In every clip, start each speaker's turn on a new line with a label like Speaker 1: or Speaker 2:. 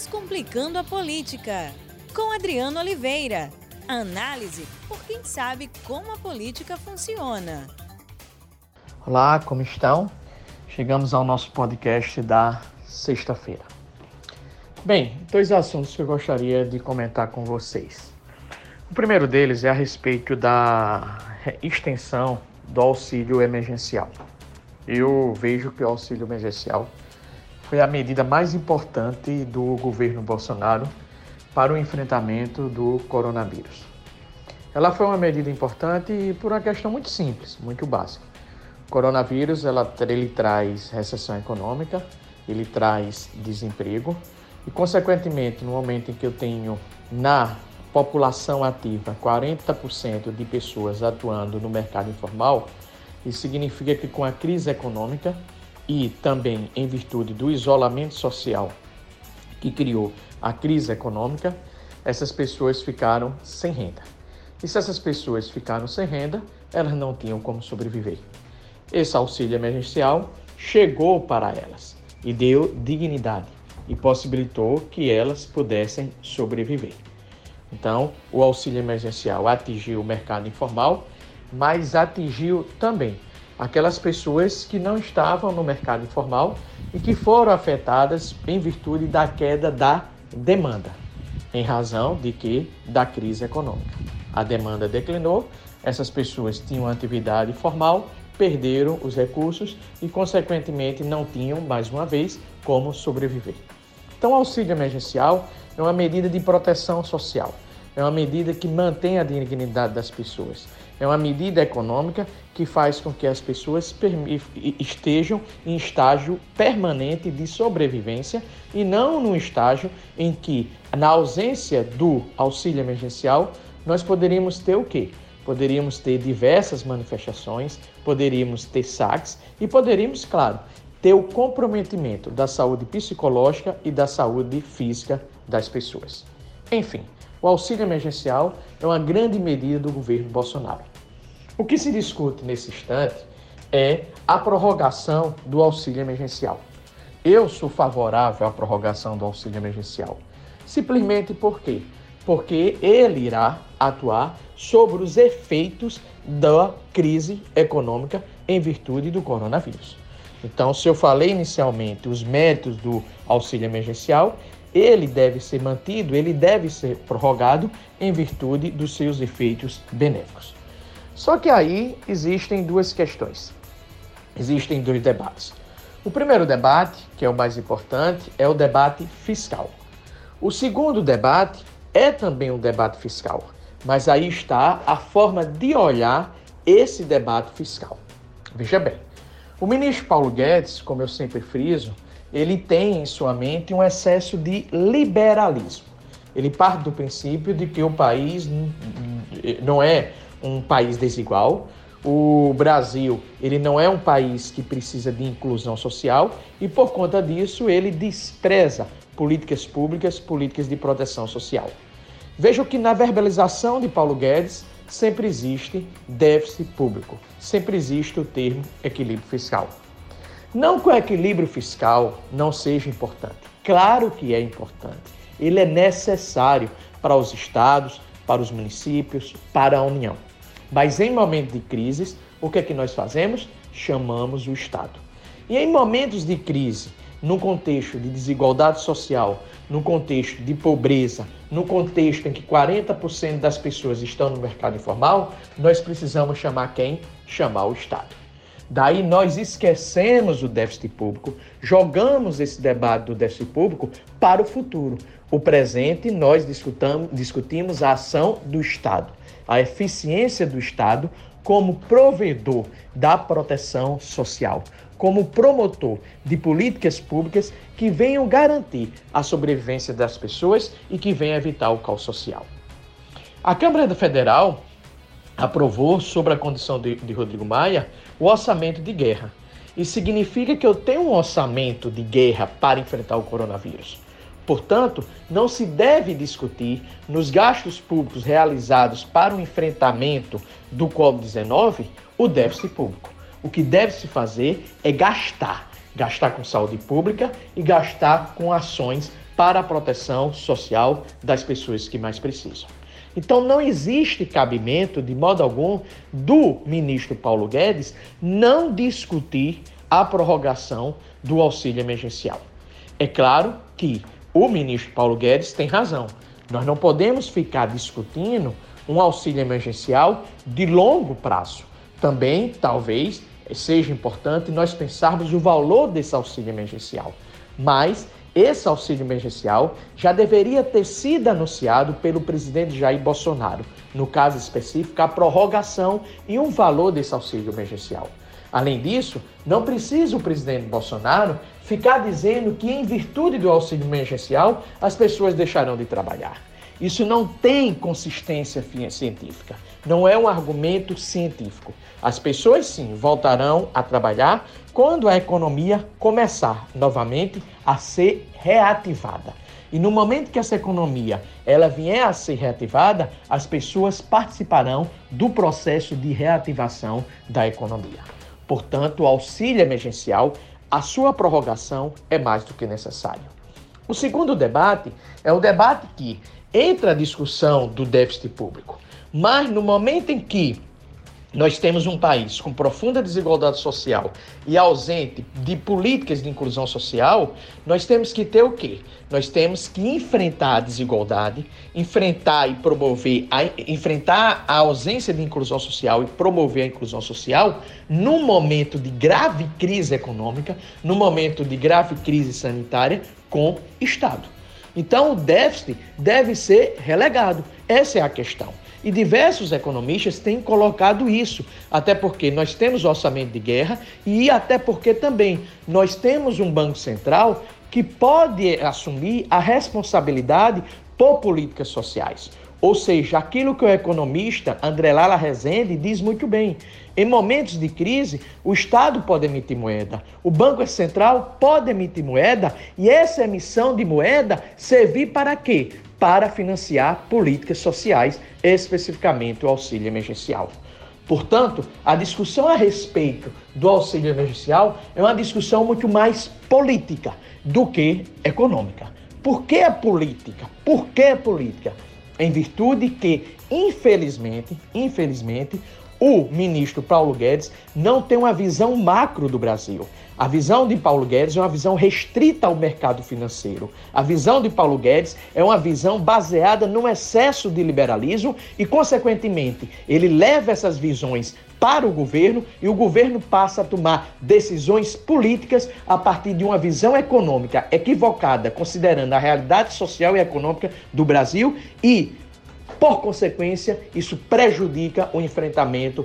Speaker 1: Descomplicando a Política, com Adriano Oliveira. Análise por quem sabe como a política funciona.
Speaker 2: Olá, como estão? Chegamos ao nosso podcast da sexta-feira. Bem, dois assuntos que eu gostaria de comentar com vocês. O primeiro deles é a respeito da extensão do auxílio emergencial. Eu vejo que o auxílio emergencial foi a medida mais importante do governo Bolsonaro para o enfrentamento do coronavírus. Ela foi uma medida importante por uma questão muito simples, muito básica. O coronavírus ela, ele traz recessão econômica, ele traz desemprego e, consequentemente, no momento em que eu tenho na população ativa 40% de pessoas atuando no mercado informal, isso significa que com a crise econômica e também em virtude do isolamento social que criou a crise econômica, essas pessoas ficaram sem renda. E se essas pessoas ficaram sem renda, elas não tinham como sobreviver. Esse auxílio emergencial chegou para elas e deu dignidade e possibilitou que elas pudessem sobreviver. Então, o auxílio emergencial atingiu o mercado informal, mas atingiu também aquelas pessoas que não estavam no mercado informal e que foram afetadas em virtude da queda da demanda, em razão de que da crise econômica. A demanda declinou, essas pessoas tinham atividade formal, perderam os recursos e, consequentemente, não tinham, mais uma vez, como sobreviver. Então, o auxílio emergencial é uma medida de proteção social é uma medida que mantém a dignidade das pessoas. É uma medida econômica que faz com que as pessoas estejam em estágio permanente de sobrevivência e não num estágio em que, na ausência do auxílio emergencial, nós poderíamos ter o quê? Poderíamos ter diversas manifestações, poderíamos ter saques e poderíamos, claro, ter o comprometimento da saúde psicológica e da saúde física das pessoas. Enfim, o auxílio emergencial é uma grande medida do governo Bolsonaro. O que se discute nesse instante é a prorrogação do auxílio emergencial. Eu sou favorável à prorrogação do auxílio emergencial. Simplesmente por quê? Porque ele irá atuar sobre os efeitos da crise econômica em virtude do coronavírus. Então, se eu falei inicialmente os méritos do auxílio emergencial, ele deve ser mantido, ele deve ser prorrogado em virtude dos seus efeitos benéficos. Só que aí existem duas questões. Existem dois debates. O primeiro debate, que é o mais importante, é o debate fiscal. O segundo debate é também um debate fiscal, mas aí está a forma de olhar esse debate fiscal. Veja bem, o ministro Paulo Guedes, como eu sempre friso, ele tem em sua mente um excesso de liberalismo. Ele parte do princípio de que o país não é um país desigual, o Brasil ele não é um país que precisa de inclusão social e por conta disso ele despreza políticas públicas, políticas de proteção social. Veja que na verbalização de Paulo Guedes sempre existe déficit público, sempre existe o termo equilíbrio fiscal. Não que o equilíbrio fiscal não seja importante. Claro que é importante. Ele é necessário para os estados, para os municípios, para a União. Mas em momentos de crises, o que é que nós fazemos? Chamamos o Estado. E em momentos de crise, no contexto de desigualdade social, no contexto de pobreza, no contexto em que 40% das pessoas estão no mercado informal, nós precisamos chamar quem? Chamar o Estado. Daí nós esquecemos o déficit público, jogamos esse debate do déficit público para o futuro. O presente, nós discutimos a ação do Estado, a eficiência do Estado como provedor da proteção social, como promotor de políticas públicas que venham garantir a sobrevivência das pessoas e que venham evitar o caos social. A Câmara Federal aprovou, sobre a condição de, de Rodrigo Maia, o orçamento de guerra. Isso significa que eu tenho um orçamento de guerra para enfrentar o coronavírus. Portanto, não se deve discutir nos gastos públicos realizados para o enfrentamento do Covid-19 o déficit público. O que deve se fazer é gastar, gastar com saúde pública e gastar com ações para a proteção social das pessoas que mais precisam. Então não existe cabimento, de modo algum, do ministro Paulo Guedes não discutir a prorrogação do auxílio emergencial. É claro que o ministro Paulo Guedes tem razão. Nós não podemos ficar discutindo um auxílio emergencial de longo prazo. Também, talvez, seja importante nós pensarmos o valor desse auxílio emergencial. Mas esse auxílio emergencial já deveria ter sido anunciado pelo presidente Jair Bolsonaro. No caso específico, a prorrogação e um valor desse auxílio emergencial. Além disso, não precisa o presidente Bolsonaro ficar dizendo que, em virtude do auxílio emergencial, as pessoas deixarão de trabalhar. Isso não tem consistência científica, não é um argumento científico. As pessoas sim voltarão a trabalhar quando a economia começar novamente a ser reativada. E no momento que essa economia ela vier a ser reativada, as pessoas participarão do processo de reativação da economia. Portanto, o auxílio emergencial, a sua prorrogação é mais do que necessário. O segundo debate é o debate que entra a discussão do déficit público, mas no momento em que nós temos um país com profunda desigualdade social e ausente de políticas de inclusão social, nós temos que ter o quê? Nós temos que enfrentar a desigualdade, enfrentar e promover, a, enfrentar a ausência de inclusão social e promover a inclusão social num momento de grave crise econômica, num momento de grave crise sanitária com Estado. Então o déficit deve ser relegado. Essa é a questão. E diversos economistas têm colocado isso, até porque nós temos orçamento de guerra e até porque também nós temos um Banco Central que pode assumir a responsabilidade por políticas sociais. Ou seja, aquilo que o economista André Lala Rezende diz muito bem. Em momentos de crise, o Estado pode emitir moeda, o Banco Central pode emitir moeda e essa emissão de moeda servir para quê? Para financiar políticas sociais, especificamente o auxílio emergencial. Portanto, a discussão a respeito do auxílio emergencial é uma discussão muito mais política do que econômica. Por que a política? Por que a política? em virtude que, infelizmente, infelizmente, o ministro Paulo Guedes não tem uma visão macro do Brasil. A visão de Paulo Guedes é uma visão restrita ao mercado financeiro. A visão de Paulo Guedes é uma visão baseada no excesso de liberalismo e, consequentemente, ele leva essas visões para o governo e o governo passa a tomar decisões políticas a partir de uma visão econômica equivocada, considerando a realidade social e econômica do Brasil e por consequência, isso prejudica o enfrentamento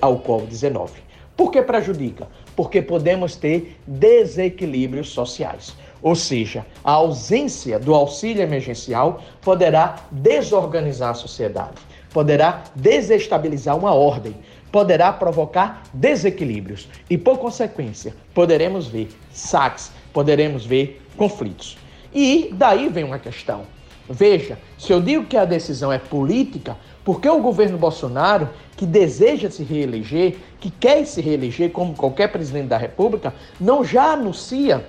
Speaker 2: ao Covid-19. Por que prejudica? porque podemos ter desequilíbrios sociais. Ou seja, a ausência do auxílio emergencial poderá desorganizar a sociedade, poderá desestabilizar uma ordem, poderá provocar desequilíbrios e, por consequência, poderemos ver saques, poderemos ver conflitos. E daí vem uma questão. Veja, se eu digo que a decisão é política, por que o governo Bolsonaro, que deseja se reeleger, que quer se reeleger como qualquer presidente da República, não já anuncia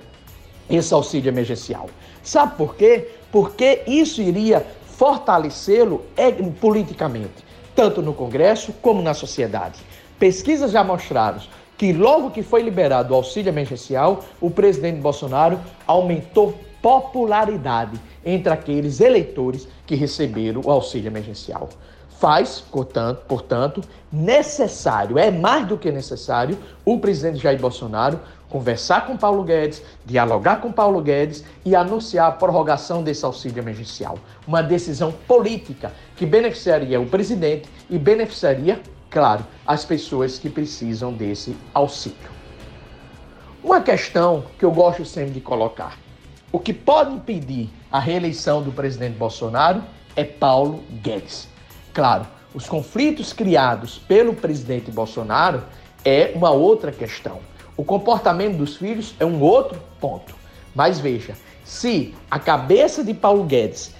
Speaker 2: esse auxílio emergencial? Sabe por quê? Porque isso iria fortalecê-lo politicamente, tanto no Congresso como na sociedade. Pesquisas já mostraram que logo que foi liberado o auxílio emergencial, o presidente Bolsonaro aumentou popularidade entre aqueles eleitores que receberam o auxílio emergencial. Faz, portanto, portanto, necessário, é mais do que necessário, o presidente Jair Bolsonaro conversar com Paulo Guedes, dialogar com Paulo Guedes e anunciar a prorrogação desse auxílio emergencial. Uma decisão política que beneficiaria o presidente e beneficiaria, claro, as pessoas que precisam desse auxílio. Uma questão que eu gosto sempre de colocar: o que pode impedir a reeleição do presidente Bolsonaro é Paulo Guedes. Claro, os conflitos criados pelo presidente Bolsonaro é uma outra questão. O comportamento dos filhos é um outro ponto. Mas veja, se a cabeça de Paulo Guedes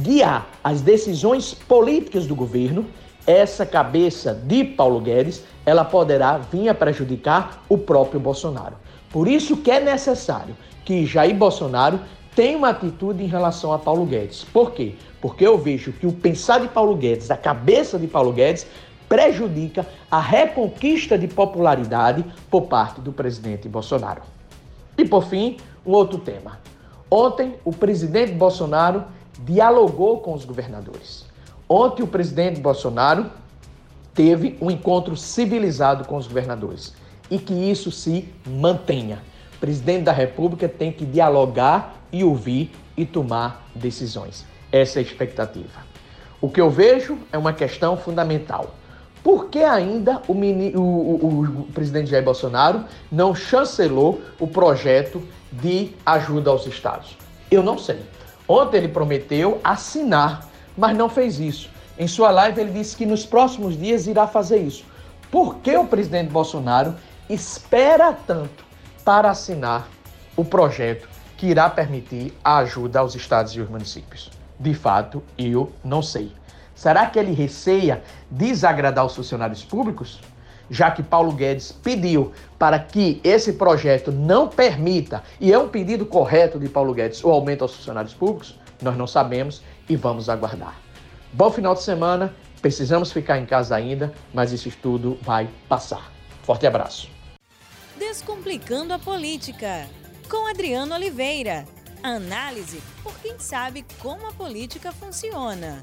Speaker 2: guiar as decisões políticas do governo, essa cabeça de Paulo Guedes, ela poderá vir a prejudicar o próprio Bolsonaro. Por isso que é necessário que Jair Bolsonaro tenha uma atitude em relação a Paulo Guedes. Por quê? Porque eu vejo que o pensar de Paulo Guedes, a cabeça de Paulo Guedes, prejudica a reconquista de popularidade por parte do presidente Bolsonaro. E por fim, um outro tema. Ontem, o presidente Bolsonaro dialogou com os governadores. Ontem, o presidente Bolsonaro teve um encontro civilizado com os governadores e que isso se mantenha. O presidente da República tem que dialogar e ouvir e tomar decisões. Essa é a expectativa. O que eu vejo é uma questão fundamental. Por que ainda o, mini, o, o, o, presidente Jair Bolsonaro não chancelou o projeto de ajuda aos estados? Eu não sei. Ontem ele prometeu assinar, mas não fez isso. Em sua live ele disse que nos próximos dias irá fazer isso. Por que o presidente Bolsonaro espera tanto para assinar o projeto que irá permitir a ajuda aos estados e aos municípios? De fato, eu não sei. Será que ele receia desagradar os funcionários públicos? Já que Paulo Guedes pediu para que esse projeto não permita, e é um pedido correto de Paulo Guedes, o aumento aos funcionários públicos, nós não sabemos e vamos aguardar. Bom final de semana, precisamos ficar em casa ainda, mas isso tudo vai passar. Forte abraço.
Speaker 1: Descomplicando a política, com Adriano Oliveira. Análise por quem sabe como a política funciona.